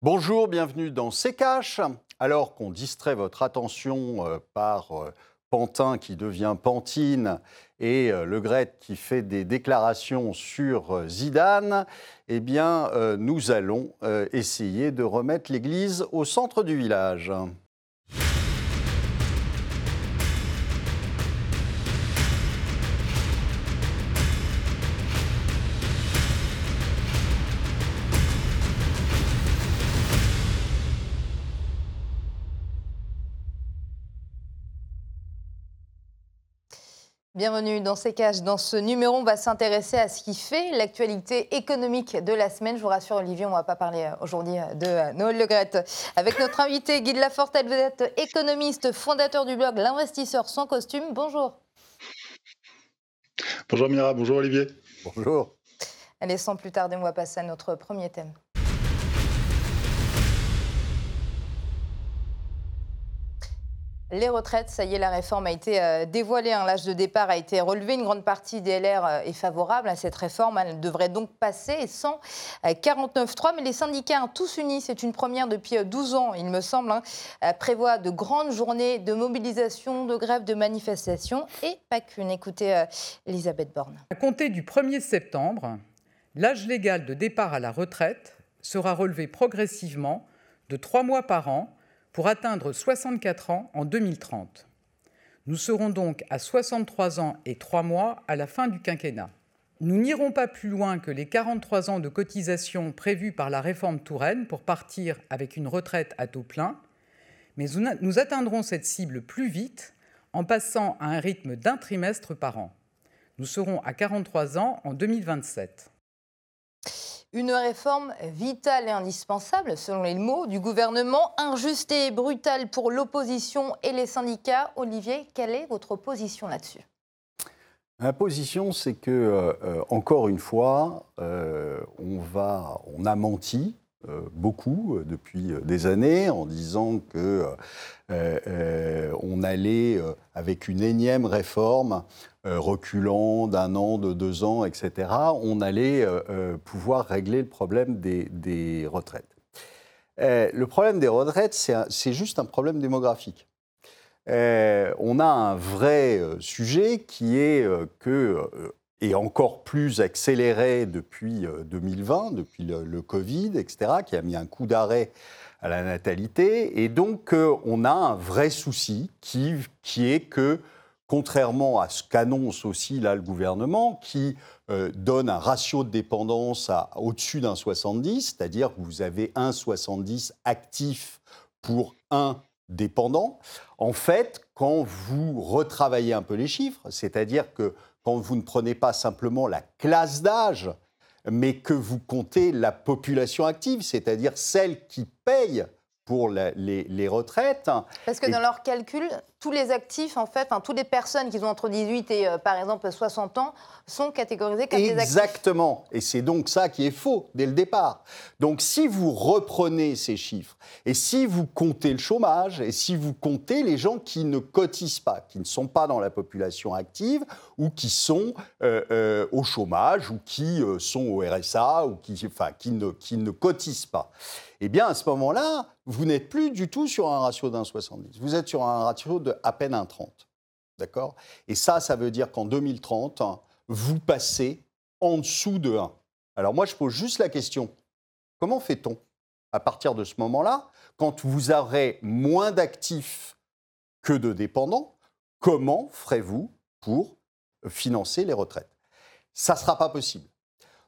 Bonjour, bienvenue dans C'est. Alors qu'on distrait votre attention euh, par euh, Pantin qui devient Pantine et euh, Le Gret qui fait des déclarations sur Zidane, eh nous allons essayer de remettre l'église au centre du village. Bienvenue dans ces cages. Dans ce numéro, on va s'intéresser à ce qui fait l'actualité économique de la semaine. Je vous rassure, Olivier, on ne va pas parler euh, aujourd'hui euh, de euh, Noël Le Grette. Avec notre invité, Guy de Lafortelle, vous êtes économiste, fondateur du blog L'investisseur sans costume. Bonjour. Bonjour Mira, bonjour Olivier. Bonjour. Allez, sans plus tarder, on va passer à notre premier thème. Les retraites, ça y est, la réforme a été euh, dévoilée. Hein. L'âge de départ a été relevé. Une grande partie des LR euh, est favorable à cette réforme. Elle devrait donc passer sans 49.3. Mais les syndicats, hein, tous unis, c'est une première depuis 12 euh, ans, il me semble, hein, prévoient de grandes journées de mobilisation, de grève, de manifestation et pas qu'une. Écoutez Elisabeth Borne. À compter du 1er septembre, l'âge légal de départ à la retraite sera relevé progressivement de 3 mois par an pour atteindre 64 ans en 2030. Nous serons donc à 63 ans et 3 mois à la fin du quinquennat. Nous n'irons pas plus loin que les 43 ans de cotisation prévus par la réforme Touraine pour partir avec une retraite à taux plein, mais nous atteindrons cette cible plus vite en passant à un rythme d'un trimestre par an. Nous serons à 43 ans en 2027. Une réforme vitale et indispensable, selon les mots du gouvernement, injuste et brutale pour l'opposition et les syndicats. Olivier, quelle est votre position là-dessus? Ma position, c'est que, euh, euh, encore une fois, euh, on, va, on a menti beaucoup depuis des années en disant que on allait, avec une énième réforme, euh, reculant d'un an, de deux ans, etc., on allait euh, euh, pouvoir régler le problème des, retraites. le problème des retraites, c'est juste un problème démographique. on a un vrai sujet qui est que, et encore plus accéléré depuis 2020, depuis le, Covid, etc., qui a mis un coup d'arrêt à la natalité. Et donc, on a un vrai souci qui, qui est que contrairement à ce qu'annonce aussi là le gouvernement, qui euh, donne un ratio de dépendance au-dessus d'un 70, c'est-à-dire que vous avez un 70 actif pour un dépendant. En fait, quand vous retravaillez un peu les chiffres, c'est-à-dire que quand vous ne prenez pas simplement la classe d'âge, mais que vous comptez la population active, c'est-à-dire celle qui paye pour les, retraites. Parce que dans leur calcul, tous les actifs, en fait, enfin, toutes les personnes qui ont entre 18 et, euh, par exemple, 60 ans, sont catégorisées comme des actifs. Exactement. Et c'est donc ça qui est faux dès le départ. Donc, si vous reprenez ces chiffres, et si vous comptez le chômage, et si vous comptez les gens qui ne cotisent pas, qui ne sont pas dans la population active, ou qui sont euh, euh, au chômage, ou qui sont au RSA, ou qui, enfin, qui, ne, qui ne cotisent pas, eh bien, à ce moment-là, vous n'êtes plus du tout sur un ratio d'un 70. Vous êtes sur un ratio de à peine un 30. D'accord? Et ça, ça veut dire qu'en 2030, vous passez en dessous de 1. Alors moi, je pose juste la question, comment fait-on à partir de ce moment-là, quand vous aurez moins d'actifs que de dépendants, comment ferez-vous pour financer les retraites? Ça ne sera pas possible.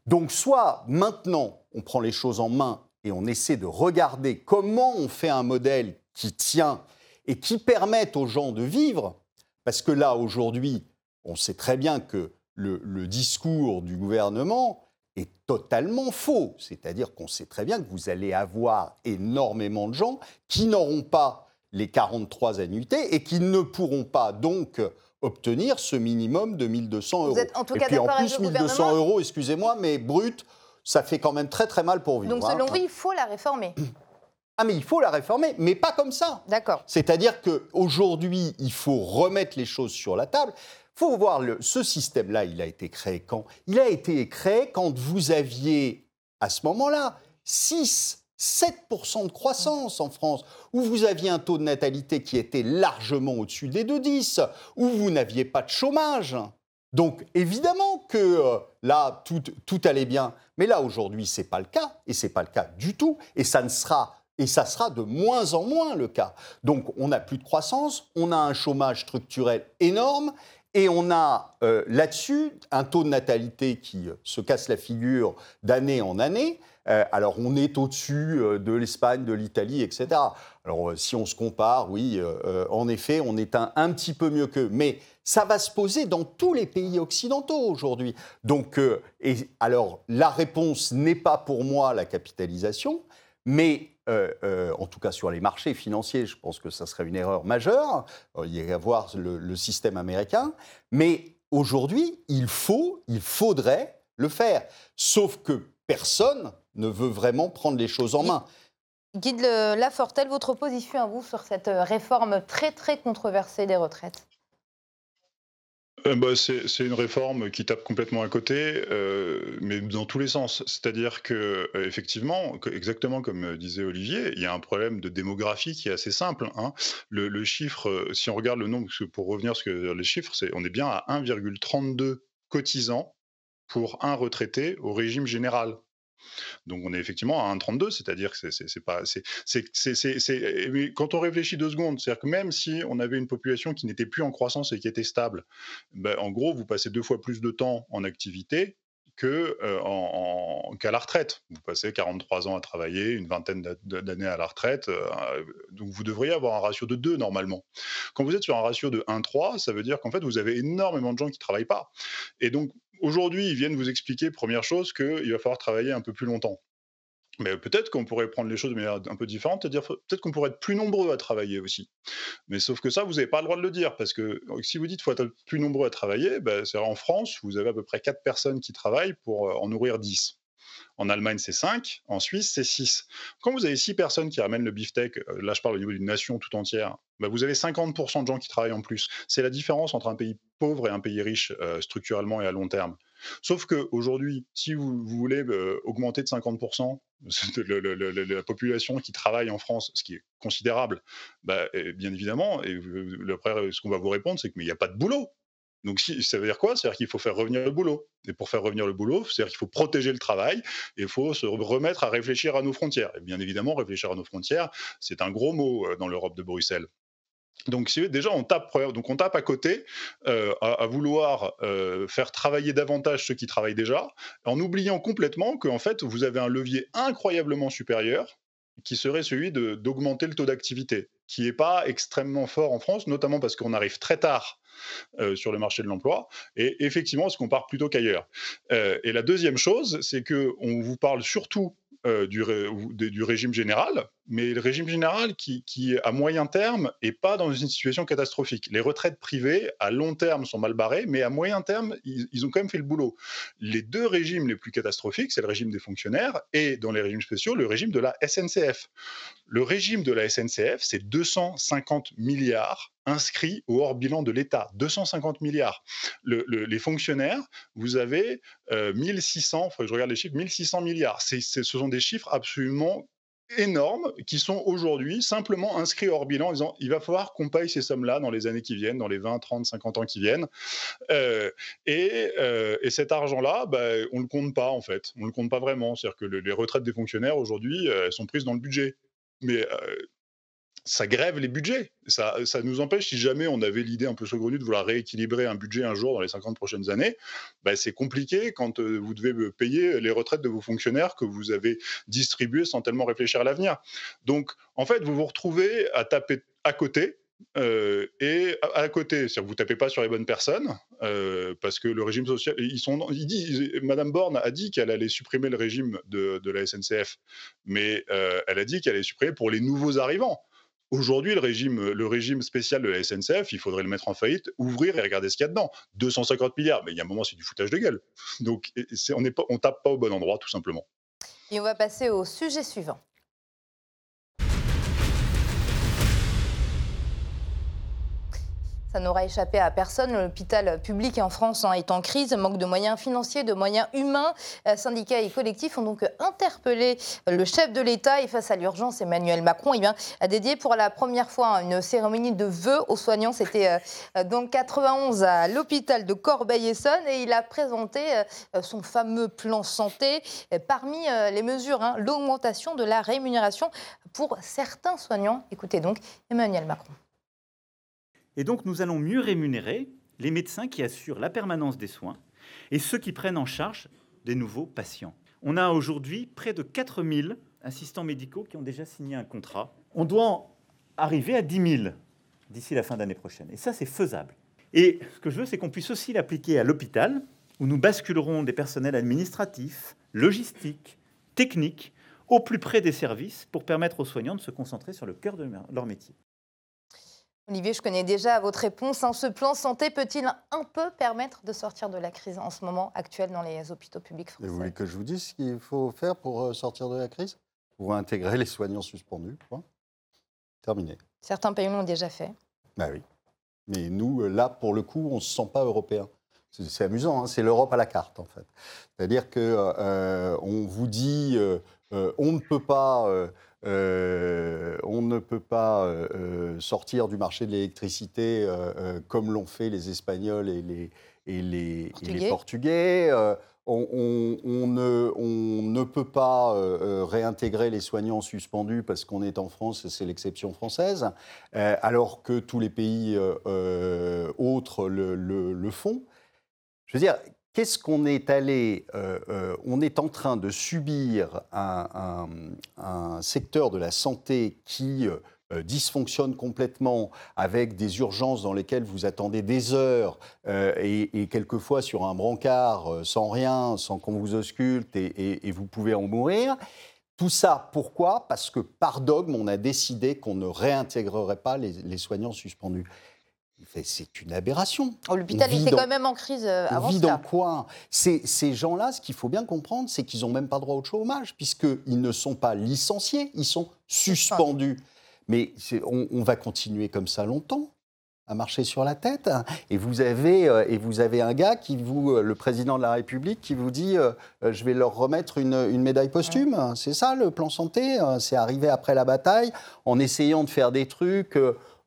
Donc soit maintenant, on prend les choses en main et on essaie de regarder comment on fait un modèle qui tient et qui permette aux gens de vivre, parce que là, aujourd'hui, on sait très bien que le, discours du gouvernement est totalement faux. C'est-à-dire qu'on sait très bien que vous allez avoir énormément de gens qui n'auront pas les 43 annuités et qui ne pourront pas donc obtenir ce minimum de 1200 euros. en tout et puis en plus, 1200 euros, excusez-moi, mais brut, ça fait quand même très très mal pour vivre. Donc selon vous, il faut la réformer ah mais il faut la réformer, mais pas comme ça. D'accord. C'est-à-dire qu'aujourd'hui, il faut remettre les choses sur la table. Il faut voir, le, ce système-là, il a été créé quand? Il a été créé quand vous aviez, à ce moment-là, 6 7% de croissance en France, où vous aviez un taux de natalité qui était largement au-dessus des 2,10, où vous n'aviez pas de chômage. Donc évidemment que euh, là, tout, tout, allait bien. Mais là, aujourd'hui, ce n'est pas le cas, et ce n'est pas le cas du tout, et ça ne sera... Et ça sera de moins en moins le cas. Donc on n'a plus de croissance, on a un chômage structurel énorme, et on a euh, là-dessus un taux de natalité qui euh, se casse la figure d'année en année. Alors on est au-dessus de l'Espagne, de l'Italie, etc. Alors euh, si on se compare, oui, en effet, on est un, un petit peu mieux qu'eux. Mais ça va se poser dans tous les pays occidentaux aujourd'hui. Donc, et, alors la réponse n'est pas pour moi la capitalisation, mais en tout cas sur les marchés financiers, je pense que ça serait une erreur majeure. il y a à voir le, le système américain. Mais aujourd'hui, il faut, il faudrait le faire. Sauf que personne ne veut vraiment prendre les choses en main. Guide Lafortel, votre position à vous sur cette euh, réforme très très controversée des retraites? Euh, bah, c'est une réforme qui tape complètement à côté, euh, mais dans tous les sens. C'est-à-dire que, effectivement, exactement comme disait Olivier, il y a un problème de démographie qui est assez simple. Hein. Le, chiffre, si on regarde le nombre, pour revenir sur les chiffres, on est bien à 1,32 cotisants pour un retraité au régime général. Donc on est effectivement à 1,32, c'est-à-dire que c'est pas. quand on réfléchit deux secondes, c'est-à-dire que même si on avait une population qui n'était plus en croissance et qui était stable, ben, en gros, vous passez deux fois plus de temps en activité euh, qu'à la retraite. Vous passez 43 ans à travailler, une vingtaine d'années à la retraite, euh, donc vous devriez avoir un ratio de 2 normalement. Quand vous êtes sur un ratio de 1,3, ça veut dire qu'en fait vous avez énormément de gens qui ne travaillent pas. Et donc Aujourd'hui, ils viennent vous expliquer, première chose, qu'il va falloir travailler un peu plus longtemps. Mais peut-être qu'on pourrait prendre les choses de manière un peu différente, c'est-à-dire peut-être qu'on pourrait être plus nombreux à travailler aussi. Mais sauf que ça, vous n'avez pas le droit de le dire, parce que si vous dites qu'il faut être plus nombreux à travailler, ben, c'est en France, vous avez à peu près 4 personnes qui travaillent pour euh, en nourrir 10. En Allemagne, c'est 5. En Suisse, c'est 6. Quand vous avez 6 personnes qui ramènent le beefsteak, euh, là je parle au niveau d'une nation tout entière, bah, vous avez 50% de gens qui travaillent en plus. C'est la différence entre un pays pauvre et un pays riche euh, structurellement et à long terme. Sauf qu'aujourd'hui, si vous, voulez euh, augmenter de 50% la population qui travaille en France, ce qui est considérable, bah, bien évidemment, et après, ce qu'on va vous répondre, c'est qu'il n'y a pas de boulot. Donc, ça veut dire quoi? C'est-à-dire qu'il faut faire revenir le boulot. Et pour faire revenir le boulot, c'est-à-dire qu'il faut protéger le travail et il faut se remettre à réfléchir à nos frontières. Et bien évidemment, réfléchir à nos frontières, c'est un gros mot euh, dans l'Europe de Bruxelles. Donc déjà, on tape, tape à côté euh, à, vouloir euh, faire travailler davantage ceux qui travaillent déjà, en oubliant complètement qu'en fait, vous avez un levier incroyablement supérieur qui serait celui d'augmenter le taux d'activité, qui n'est pas extrêmement fort en France, notamment parce qu'on arrive très tard euh, sur le marché de l'emploi. Et effectivement, est-ce qu'on part plutôt qu'ailleurs euh, Et la deuxième chose, c'est qu'on vous parle surtout euh, du, régime général, mais le régime général qui, à moyen terme, n'est pas dans une situation catastrophique. Les retraites privées, à long terme, sont mal barrées, mais à moyen terme, ils, ont quand même fait le boulot. Les deux régimes les plus catastrophiques, c'est le régime des fonctionnaires et, dans les régimes spéciaux, le régime de la SNCF. Le régime de la SNCF, c'est 250 milliards inscrits au hors bilan de l'État. 250 milliards. Le, les fonctionnaires, vous avez euh, 1600, faut que je regarde les chiffres, 1600 milliards. Ce sont des chiffres absolument énormes qui sont aujourd'hui simplement inscrits hors bilan en disant il va falloir qu'on paye ces sommes-là dans les années qui viennent, dans les 20, 30, 50 ans qui viennent. Euh, et, euh, et, cet argent-là, bah, on ne le compte pas en fait. On ne le compte pas vraiment. C'est-à-dire que les retraites des fonctionnaires aujourd'hui, euh, elles sont prises dans le budget. Mais ça grève les budgets. Ça, ça, nous empêche, si jamais on avait l'idée un peu saugrenue de vouloir rééquilibrer un budget un jour dans les 50 prochaines années, bah c'est compliqué quand euh, vous devez payer les retraites de vos fonctionnaires que vous avez distribués sans tellement réfléchir à l'avenir. Donc, en fait, vous vous retrouvez à taper à côté. Euh, et à, côté, c'est-à-dire que vous tapez pas sur les bonnes personnes, euh, parce que le régime social, ils sont, Madame Borne a dit qu'elle allait supprimer le régime de, de la SNCF, mais euh, elle a dit qu'elle allait supprimer pour les nouveaux arrivants. Aujourd'hui, le régime, le régime spécial de la SNCF, il faudrait le mettre en faillite, ouvrir et regarder ce qu'il y a dedans. 250 milliards, mais il y a un moment, c'est du foutage de gueule. Donc, on ne tape pas au bon endroit, tout simplement. Et on va passer au sujet suivant. Ça n'aura échappé à personne. L'hôpital public en France hein, est en crise, manque de moyens financiers, de moyens humains. Euh, syndicats et collectifs ont donc interpellé le chef de l'État et face à l'urgence, Emmanuel Macron eh a dédié pour la première fois une cérémonie de vœux aux soignants. C'était euh, donc 91 à l'hôpital de Corbeil-Essonne et il a présenté euh, son fameux plan santé. Parmi les mesures, hein, l'augmentation de la rémunération pour certains soignants. Écoutez donc Emmanuel Macron. Et donc nous allons mieux rémunérer les médecins qui assurent la permanence des soins et ceux qui prennent en charge des nouveaux patients. On a aujourd'hui près de 4000 assistants médicaux qui ont déjà signé un contrat. On doit arriver à 10 000 d'ici la fin d'année prochaine. Et ça, c'est faisable. Et ce que je veux, c'est qu'on puisse aussi l'appliquer à l'hôpital, où nous basculerons des personnels administratifs, logistiques, techniques, au plus près des services pour permettre aux soignants de se concentrer sur le cœur de leur métier. Olivier, je connais déjà votre réponse. Hein. Ce plan santé peut-il un peu permettre de sortir de la crise en ce moment actuelle dans les hôpitaux publics français vous voulez que je vous dise ce qu'il faut faire pour euh, sortir de la crise? Pour intégrer les soignants suspendus. Terminé. Certains pays l'ont déjà fait. Bah oui. Mais nous, euh, là, pour le coup, on ne se sent pas européen. C'est amusant, hein. c'est l'Europe à la carte, en fait. C'est-à-dire qu'on euh, vous dit, on ne peut pas euh, on ne peut pas euh, euh, sortir du marché de l'électricité comme l'ont fait les Espagnols et les, et les Portugais. On, ne, on, ne, peut pas réintégrer les soignants suspendus parce qu'on est en France, c'est l'exception française, alors que tous les pays autres le, le, font. Je veux dire, qu'est-ce qu'on est allé euh, euh, On est en train de subir un, secteur de la santé qui euh, dysfonctionne complètement, avec des urgences dans lesquelles vous attendez des heures et, quelquefois sur un brancard sans rien, sans qu'on vous ausculte et, vous pouvez en mourir. Tout ça, pourquoi? Parce que par dogme, on a décidé qu'on ne réintégrerait pas les soignants suspendus c'est une aberration. Oh, l'hôpital était quand même en crise euh, avant vit dans quoi? Ces, ces gens-là, ce qu'il faut bien comprendre, c'est qu'ils n'ont même pas droit au chômage, puisqu'ils ne sont pas licenciés, ils sont suspendus. Mais on, va continuer comme ça longtemps à marcher sur la tête. Et vous avez, euh, et vous avez un gars qui vous, euh, le président de la République, qui vous dit je vais leur remettre une, une médaille posthume. C'est ça le plan santé. C'est arrivé après la bataille en essayant de faire des trucs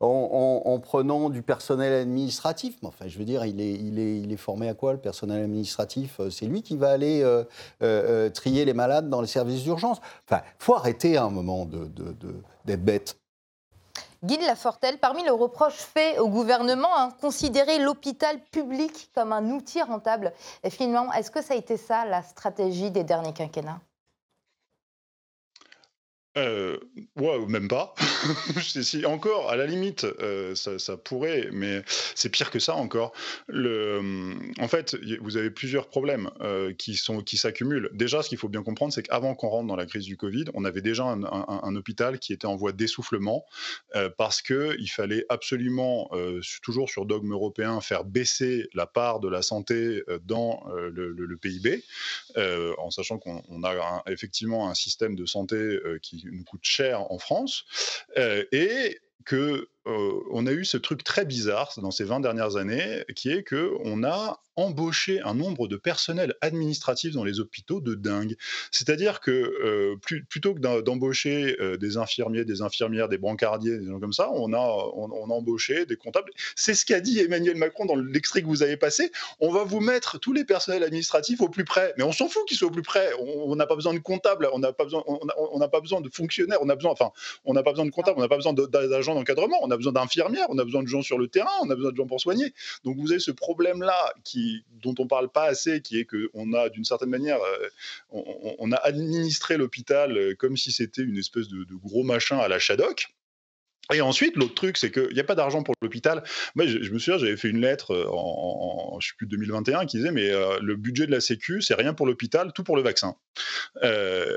en, prenant du personnel administratif. Mais enfin, je veux dire, il est, formé à quoi, le personnel administratif euh, C'est lui qui va aller euh, euh, trier les malades dans les services d'urgence. Enfin, faut arrêter à un moment d'être de, bête. Guy de Lafortelle, parmi les reproches faits au gouvernement, hein, considérer l'hôpital public comme un outil rentable. Et finalement, est-ce que ça a été ça la stratégie des derniers quinquennats? Euh, ouais, même pas. encore, à la limite, euh, ça, pourrait, mais c'est pire que ça encore. Le, en fait, vous avez plusieurs problèmes euh, qui sont qui s'accumulent. Déjà, ce qu'il faut bien comprendre, c'est qu'avant qu'on rentre dans la crise du Covid, on avait déjà un, hôpital qui était en voie d'essoufflement euh, parce que il fallait absolument, toujours sur dogme européen, faire baisser la part de la santé dans le, PIB, en sachant qu'on a effectivement un système de santé qui nous coûte cher en France, euh, et que euh, on a eu ce truc très bizarre dans ces 20 dernières années, qui est que on a embauché un nombre de personnels administratifs dans les hôpitaux de dingue. C'est-à-dire que euh, plutôt que d'embaucher euh, des infirmiers, des infirmières, des brancardiers, des gens comme ça, on a, on, a embauché des comptables. C'est ce qu'a dit Emmanuel Macron dans l'extrait que vous avez passé. On va vous mettre tous les personnels administratifs au plus près. Mais on s'en fout qu'ils soient au plus près. On n'a pas besoin de comptables, on n'a pas besoin, on pas besoin de fonctionnaires, on a besoin, enfin, on n'a pas besoin de comptables, on n'a pas besoin d'agents d'encadrement, a besoin d'infirmières, on a besoin de gens sur le terrain, on a besoin de gens pour soigner. Donc vous avez ce problème-là qui, dont on parle pas assez, qui est qu'on a d'une certaine manière, euh, on, a administré l'hôpital euh, comme si c'était une espèce de, gros machin à la Shadok. Et ensuite, l'autre truc, c'est qu'il n'y a pas d'argent pour l'hôpital. Moi, je, me souviens, j'avais fait une lettre euh, en, je sais plus, 2021 qui disait, mais le budget de la Sécu, c'est rien pour l'hôpital, tout pour le vaccin. et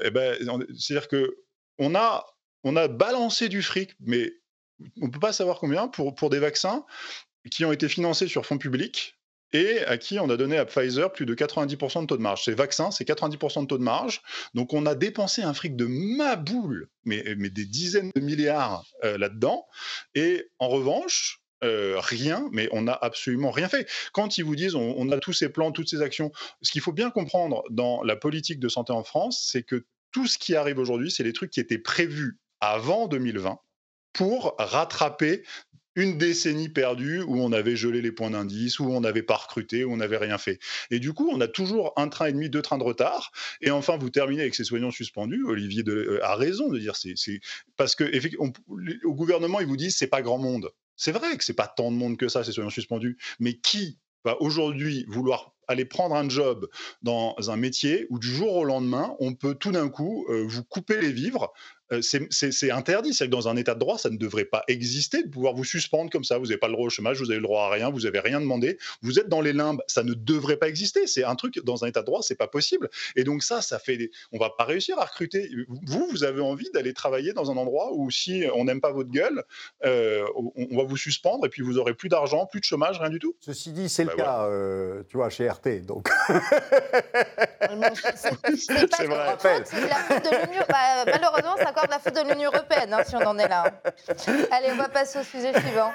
eh ben, c'est-à-dire que on a, on a balancé du fric, mais on ne peut pas savoir combien, pour, pour des vaccins qui ont été financés sur fonds publics et à qui on a donné à Pfizer plus de 90% de taux de marge. Ces vaccins, c'est 90% de taux de marge. Donc on a dépensé un fric de ma boule, mais, mais des dizaines de milliards euh, là-dedans. Et en revanche, rien, mais on n'a absolument rien fait. Quand ils vous disent on, a tous ces plans, toutes ces actions, ce qu'il faut bien comprendre dans la politique de santé en France, c'est que tout ce qui arrive aujourd'hui, c'est les trucs qui étaient prévus avant 2020 pour rattraper une décennie perdue où on avait gelé les points d'indice, où on n'avait pas recruté, où on n'avait rien fait. Et du coup, on a toujours un train et demi, deux trains de retard. Et enfin, vous terminez avec ces soignants suspendus. Olivier euh, a raison de dire c'est parce que au gouvernement, ils vous disent c'est pas grand monde. C'est vrai que c'est pas tant de monde que ça, ces soignants suspendus. Mais qui va aujourd'hui vouloir aller prendre un job dans un métier où du jour au lendemain, on peut tout d'un coup euh, vous couper les vivres c'est interdit. C'est que dans un état de droit, ça ne devrait pas exister de pouvoir vous suspendre comme ça. Vous n'avez pas le droit au chômage, vous avez le droit à rien, vous n'avez rien demandé. Vous êtes dans les limbes, ça ne devrait pas exister. C'est un truc dans un état de droit, c'est pas possible. Et donc ça, ça fait, des... on va pas réussir à recruter. Vous, vous avez envie d'aller travailler dans un endroit où si on n'aime pas votre gueule, on, va vous suspendre et puis vous aurez plus d'argent, plus de chômage, rien du tout. Ceci dit, c'est le bah, cas, euh, tu vois, chez RT. Donc. c'est vrai. Bah, malheureusement, ça de la faute de l'Union européenne, hein, si on en est là. Allez, on va passer au sujet suivant.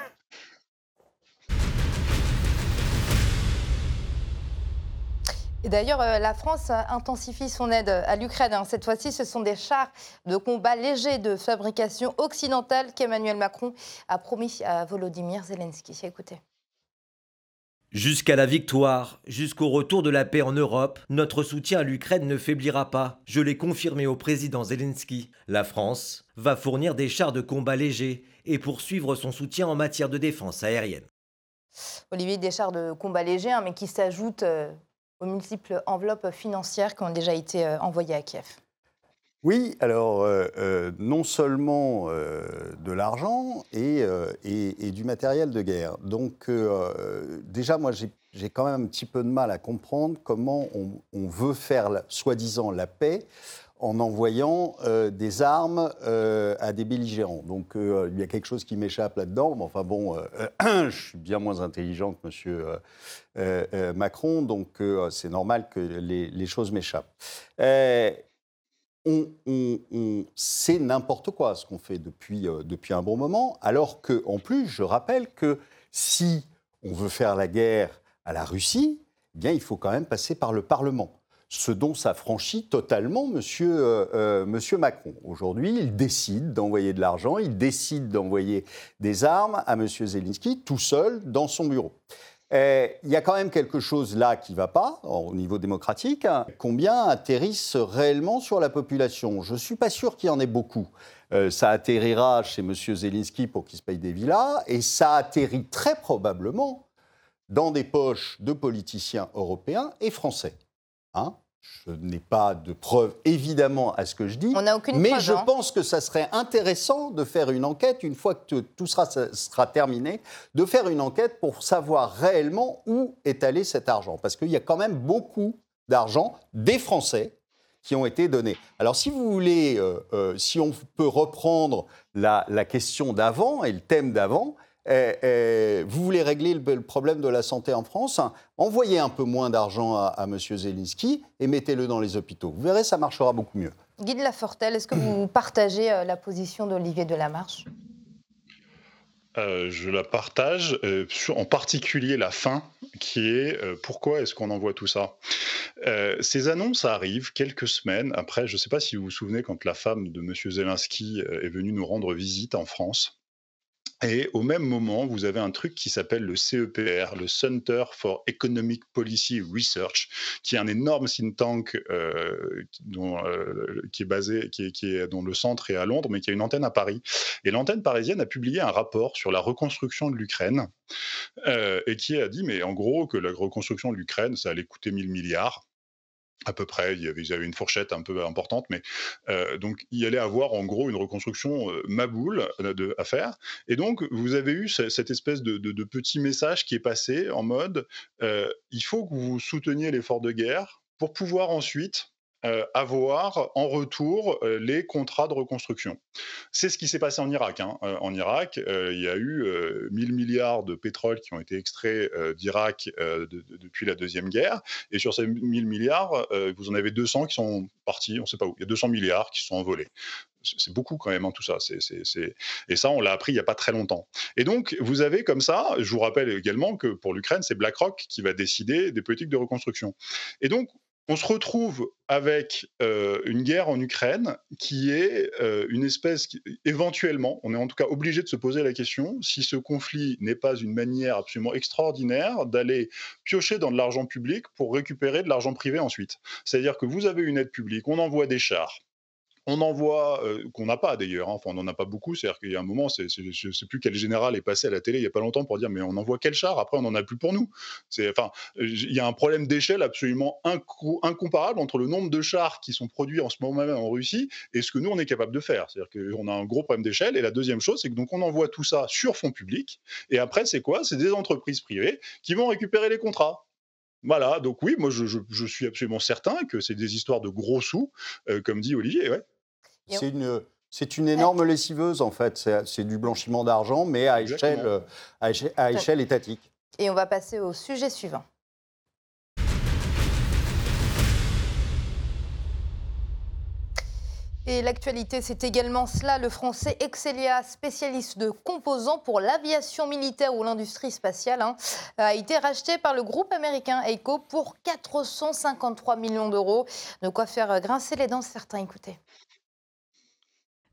Et d'ailleurs, euh, la France intensifie son aide à l'Ukraine. Hein. Cette fois-ci, ce sont des chars de combat légers de fabrication occidentale qu'Emmanuel Macron a promis à Volodymyr Zelensky. Écoutez. Jusqu'à la victoire, jusqu'au retour de la paix en Europe, notre soutien à l'Ukraine ne faiblira pas. Je l'ai confirmé au président Zelensky. La France va fournir des chars de combat légers et poursuivre son soutien en matière de défense aérienne. Olivier, des chars de combat légers, hein, mais qui s'ajoutent euh, aux multiples enveloppes financières qui ont déjà été euh, envoyées à Kiev. Oui, alors euh, euh, non seulement euh, de l'argent et, du matériel de guerre. Donc déjà, moi, j'ai quand même un petit peu de mal à comprendre comment on, veut faire soi-disant la paix en envoyant des armes à des belligérants. Donc il y a quelque chose qui m'échappe là-dedans. Mais enfin bon, je suis bien moins intelligent que M. Macron, donc c'est normal que les, les choses m'échappent on, c'est n'importe quoi ce qu'on fait depuis, euh, depuis un bon moment, alors que, en plus, je rappelle que si on veut faire la guerre à la Russie, eh bien, il faut quand même passer par le Parlement. Ce dont s'affranchit totalement Monsieur, euh, euh, Monsieur Macron. Aujourd'hui, il décide d'envoyer de l'argent, il décide d'envoyer des armes à Monsieur Zelensky tout seul dans son bureau. Euh, il y a quand même quelque chose là qui ne va pas au niveau démocratique. Combien atterrissent réellement sur la population? Je ne suis pas sûr qu'il y en ait beaucoup. Euh, ça atterrira chez M. Zelensky pour qu'il se paye des villas, et ça atterrit très probablement dans des poches de politiciens européens et français. Hein je n'ai pas de preuves, évidemment, à ce que je dis. On aucune mais je hein. pense que ça serait intéressant de faire une enquête, une fois que tout sera, sera terminé, de faire une enquête pour savoir réellement où est allé cet argent. Parce qu'il y a quand même beaucoup d'argent des Français qui ont été donnés. Alors, si vous voulez, euh, euh, si on peut reprendre la, la question d'avant et le thème d'avant, eh, eh, vous voulez régler le, problème de la santé en France, envoyez un peu moins d'argent à, à, M. Zelensky et mettez-le dans les hôpitaux. Vous verrez, ça marchera beaucoup mieux. Guy de Lafortelle, est-ce que vous partagez euh, la position d'Olivier Delamarche? Euh, je la partage, euh, en particulier la fin, qui est pourquoi est-ce qu'on envoie tout ça? Ces annonces arrivent quelques semaines après, je ne sais pas si vous vous souvenez, quand la femme de M. Zelensky est venue nous rendre visite en France. Et au même moment, vous avez un truc qui s'appelle le CEPR, le Center for Economic Policy Research, qui est un énorme think tank euh, dont, euh, qui est basé, qui est, qui est, dont le centre est à Londres, mais qui a une antenne à Paris. Et l'antenne parisienne a publié un rapport sur la reconstruction de l'Ukraine, euh, et qui a dit, mais en gros, que la reconstruction de l'Ukraine, ça allait coûter 1000 milliards à peu près, il y avait, une fourchette un peu importante, mais euh, donc il y allait avoir en gros une reconstruction euh, maboule euh, à faire. Et donc vous avez eu cette espèce de, petit message qui est passé en mode il faut que vous souteniez l'effort de guerre pour pouvoir ensuite euh, avoir en retour euh, les contrats de reconstruction. C'est ce qui s'est passé en Irak. Hein. Euh, en Irak, il y a eu 1000 milliards de pétrole qui ont été extraits d'Irak depuis la Deuxième Guerre. Et sur ces 1000 milliards, vous en avez 200 qui sont partis, on ne sait pas où. Il y a 200 milliards qui sont envolés c'est beaucoup quand même, hein, tout ça. Et ça, on l'a appris il n'y a pas très longtemps. Et donc, vous avez comme ça, je vous rappelle également que pour l'Ukraine, c'est BlackRock qui va décider des politiques de reconstruction. Et donc, on se retrouve avec euh, une guerre en Ukraine qui est euh, une espèce, éventuellement, on est en tout cas obligé de se poser la question si ce conflit n'est pas une manière absolument extraordinaire d'aller piocher dans de l'argent public pour récupérer de l'argent privé ensuite. C'est-à-dire que vous avez une aide publique, on envoie des chars, on envoie, euh, qu'on n'a pas d'ailleurs, hein, enfin on n'en a pas beaucoup, c'est-à-dire qu'il y a un moment, je ne sais plus quel général est passé à la télé il n'y a pas longtemps pour dire mais on envoie quel char, après on n'en a plus pour nous. Enfin, il y a un problème d'échelle absolument incomparable entre le nombre de chars qui sont produits en ce moment même en Russie et ce que nous on est capable de faire. C'est-à-dire qu'on a un gros problème d'échelle. Et la deuxième chose, c'est que donc on envoie tout ça sur fonds publics et après c'est quoi? C'est des entreprises privées qui vont récupérer les contrats. Voilà, donc oui, moi je, suis absolument certain que c'est des histoires de gros sous, comme dit Olivier. C'est une, c'est une énorme lessiveuse, en fait. C'est du blanchiment d'argent, mais à échelle, à échelle, étatique. Et on va passer au sujet suivant. Et l'actualité, c'est également cela. Le français Excelia, spécialiste de composants pour l'aviation militaire ou l'industrie spatiale, hein, a été racheté par le groupe américain EICO pour 453 millions d'euros. De quoi faire grincer les dents certains. Écoutez.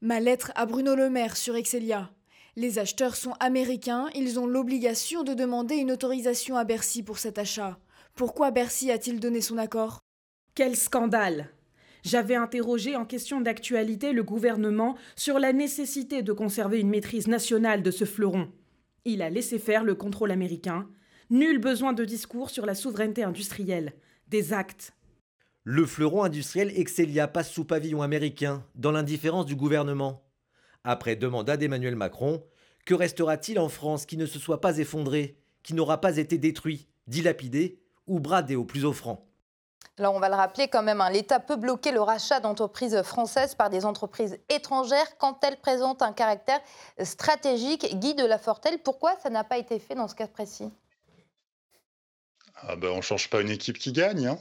Ma lettre à Bruno Le Maire sur Excelia. Les acheteurs sont américains, ils ont l'obligation de demander une autorisation à Bercy pour cet achat. Pourquoi Bercy a-t-il donné son accord? Quel scandale J'avais interrogé en question d'actualité le gouvernement sur la nécessité de conserver une maîtrise nationale de ce fleuron. Il a laissé faire le contrôle américain. Nul besoin de discours sur la souveraineté industrielle. Des actes. Le fleuron industriel Excelia passe sous pavillon américain, dans l'indifférence du gouvernement. Après deux mandats d'Emmanuel Macron, que restera-t-il en France qui ne se soit pas effondré, qui n'aura pas été détruit, dilapidé ou bradé au plus offrant? Alors on va le rappeler quand même, hein, l'État peut bloquer le rachat d'entreprises françaises par des entreprises étrangères quand elles présentent un caractère stratégique. Guy de Lafortelle, pourquoi ça n'a pas été fait dans ce cas précis? Ah ben, On ne change pas une équipe qui gagne. Hein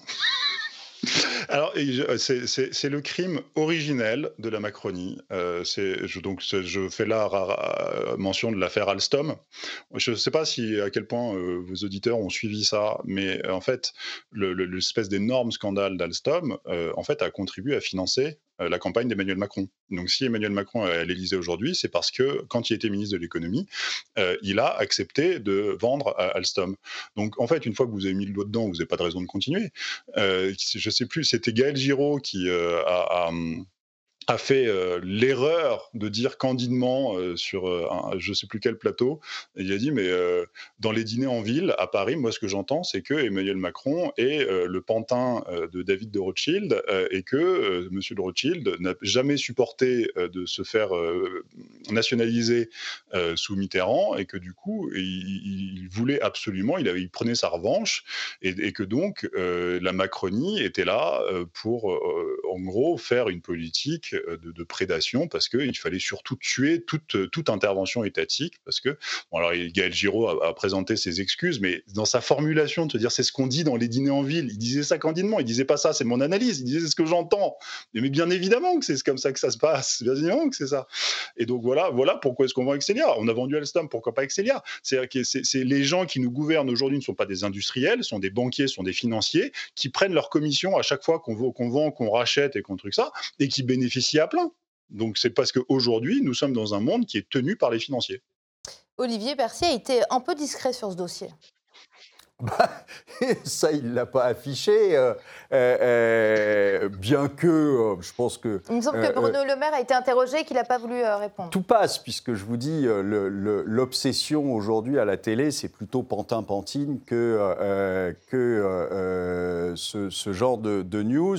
alors, euh, c'est le crime originel de la Macronie. Euh, je, donc, je fais là mention de l'affaire Alstom. Je ne sais pas si à quel point euh, vos auditeurs ont suivi ça, mais en fait, l'espèce d'énorme scandale d'Alstom, en fait, a contribué à financer euh, la campagne d'Emmanuel Macron. Donc si Emmanuel Macron est à l'Élysée aujourd'hui, c'est parce que quand il était ministre de l'économie, euh, il a accepté de vendre Alstom. Donc en fait, une fois que vous avez mis le doigt dedans, vous n'avez pas de raison de continuer. Euh, je ne sais plus, c'était Gaël Giraud qui a a fait euh, l'erreur de dire candidement euh, sur euh, un, je sais plus quel plateau, il a dit mais dans les dîners en ville à Paris, moi ce que j'entends c'est que Emmanuel Macron est le pantin de David de Rothschild et que Monsieur de Rothschild n'a jamais supporté de se faire nationaliser sous Mitterrand et que du coup il, voulait absolument, il, prenait sa revanche et que donc la Macronie était là pour en gros faire une politique euh, de, prédation parce qu'il fallait surtout tuer toute, euh, toute intervention étatique. Parce que, bon, alors Gaël Giraud a, présenté ses excuses, mais dans sa formulation de se dire c'est ce qu'on dit dans les dîners en ville, il disait ça candidement, il disait pas ça, c'est mon analyse, il disait ce que j'entends. Mais, bien évidemment que c'est comme ça que ça se passe, bien évidemment que c'est ça. Et donc voilà, voilà pourquoi est-ce qu'on vend Excelia. On a vendu Alstom, pourquoi pas Excelia? C'est que les gens qui nous gouvernent aujourd'hui ne sont pas des industriels, sont des banquiers, sont des financiers qui prennent leur commission à chaque fois qu'on vend, qu'on rachète et qu'on truc ça, et qui bénéficient à plein. Donc c'est parce qu'aujourd'hui, nous sommes dans un monde qui est tenu par les financiers. Olivier Percier a été un peu discret sur ce dossier. Bah, ça, il ne l'a pas affiché, euh, euh, euh, bien que je pense que... Il me semble que Bruno Le Maire a été interrogé et qu'il n'a pas voulu répondre. Tout passe, puisque je vous dis, l'obsession aujourd'hui à la télé, c'est plutôt Pantin-Pantine que, que ce, genre de, de news.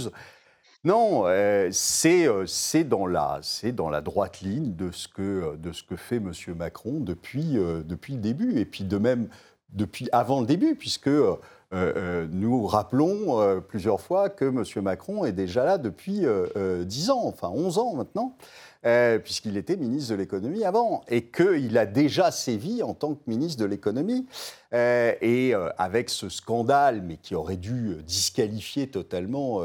Non, euh, euh, c'est dans, la, droite ligne de ce que, de ce que fait M. Macron depuis, euh, depuis le début, et puis de même depuis avant le début, puisque nous rappelons plusieurs fois que M. Macron est déjà là depuis 10 ans, enfin 11 ans maintenant. Euh, puisqu'il était ministre de l'économie avant, et qu'il a déjà sévi en tant que ministre de l'économie. Euh, et euh, avec ce scandale, mais qui aurait dû disqualifier totalement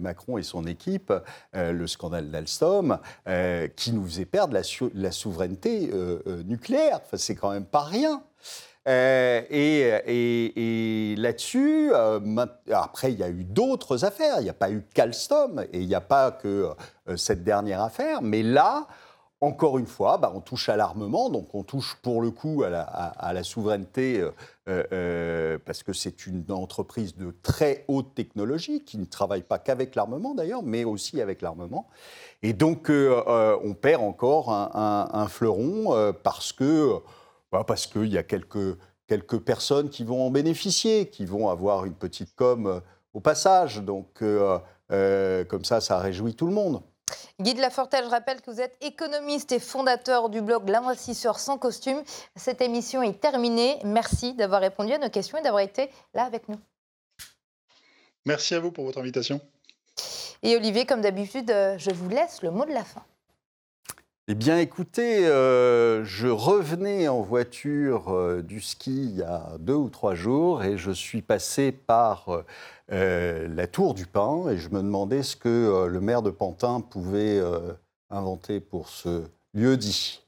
Macron et son équipe, le scandale d'Alstom, qui nous faisait perdre la, la souveraineté nucléaire. Enfin, c'est quand même pas rien. Euh, et, là-dessus, euh, après, il y a eu d'autres affaires. Il n'y a pas eu qu'Alstom et il n'y a pas que euh, cette dernière affaire. Mais là, encore une fois, bah, on touche à l'armement, donc on touche pour le coup à la, souveraineté, parce que c'est une entreprise de très haute technologie qui ne travaille pas qu'avec l'armement d'ailleurs, mais aussi avec l'armement. Et donc on perd encore un fleuron parce que bah, parce qu'il y a quelques, quelques personnes qui vont en bénéficier, qui vont avoir une petite com euh, au passage. Donc, euh, euh, comme ça, ça réjouit tout le monde. Guy de Lafortelle, je rappelle que vous êtes économiste et fondateur du blog L'investisseur sans costume. Cette émission est terminée. Merci d'avoir répondu à nos questions et d'avoir été là avec nous. Merci à vous pour votre invitation. Et Olivier, comme d'habitude, je vous laisse le mot de la fin. Eh bien, écoutez, euh, je revenais en voiture euh, du ski il y a deux ou trois jours et je suis passé par euh, la Tour du Pin et je me demandais ce que le maire de Pantin pouvait inventer pour ce lieu dit.